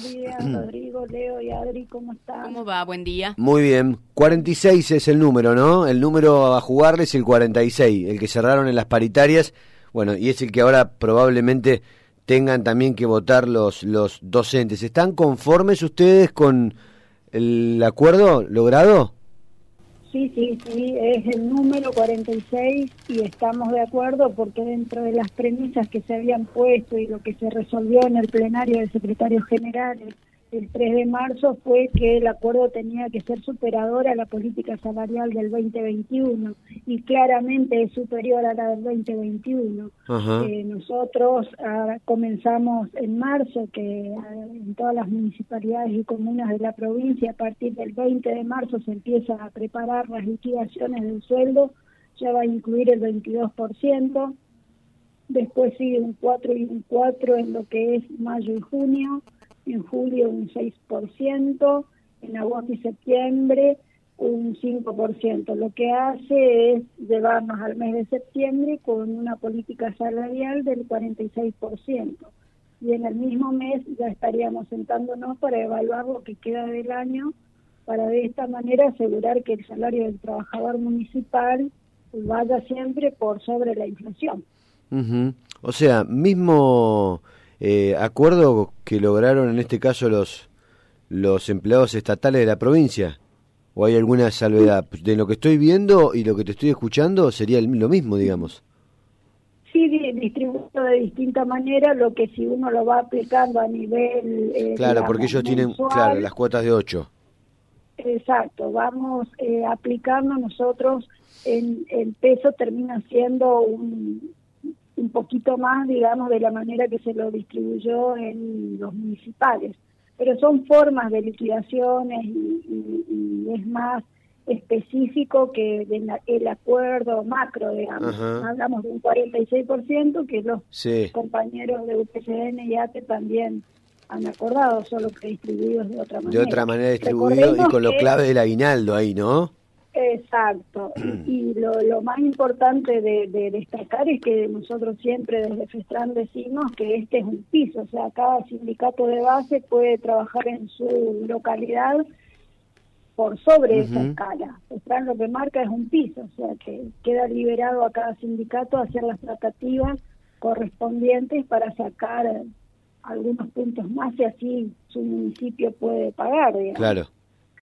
Buenos días, Rodrigo, Leo y Adri, ¿cómo están? ¿Cómo va? Buen día. Muy bien. 46 es el número, ¿no? El número a jugar es el 46, el que cerraron en las paritarias. Bueno, y es el que ahora probablemente tengan también que votar los, los docentes. ¿Están conformes ustedes con el acuerdo logrado? Sí, sí, sí, es el número 46 y estamos de acuerdo porque dentro de las premisas que se habían puesto y lo que se resolvió en el plenario del secretario general el 3 de marzo fue que el acuerdo tenía que ser superador a la política salarial del 2021 y claramente es superior a la del 2021. Eh, nosotros ah, comenzamos en marzo que ah, en todas las municipalidades y comunas de la provincia a partir del 20 de marzo se empieza a preparar las liquidaciones del sueldo, ya va a incluir el 22%, después sigue un 4 y un 4 en lo que es mayo y junio en julio un 6%, en agosto y septiembre un 5%. Lo que hace es llevarnos al mes de septiembre con una política salarial del 46%. Y en el mismo mes ya estaríamos sentándonos para evaluar lo que queda del año, para de esta manera asegurar que el salario del trabajador municipal vaya siempre por sobre la inflación. O sea, mismo eh, acuerdo que lograron en este caso los, los empleados estatales de la provincia? ¿O hay alguna salvedad? De lo que estoy viendo y lo que te estoy escuchando sería lo mismo, digamos. Sí, distribuido de distinta manera, lo que si uno lo va aplicando a nivel... Eh, claro, porque ellos tienen, claro, las cuotas de 8. Exacto, vamos eh, aplicando nosotros, en, el peso termina siendo un, un poquito más, digamos, de la manera que se lo distribuyó en los municipales. Pero son formas de liquidaciones y, es más específico que el acuerdo macro, digamos. Hablamos de un 46% que los compañeros de UPCN y ATE también han acordado, solo que distribuidos de otra manera. De otra manera distribuidos y con lo clave del aguinaldo ahí, ¿no? Exacto. Y, lo, más importante de, destacar es que nosotros siempre desde FESTRAN decimos que este es un piso, o sea, cada sindicato de base puede trabajar en su localidad por sobre esa escala. FESTRAN lo que marca es un piso, o sea, que queda liberado a cada sindicato a hacer las tratativas correspondientes para sacar algunos puntos más y así su municipio puede pagar. Claro.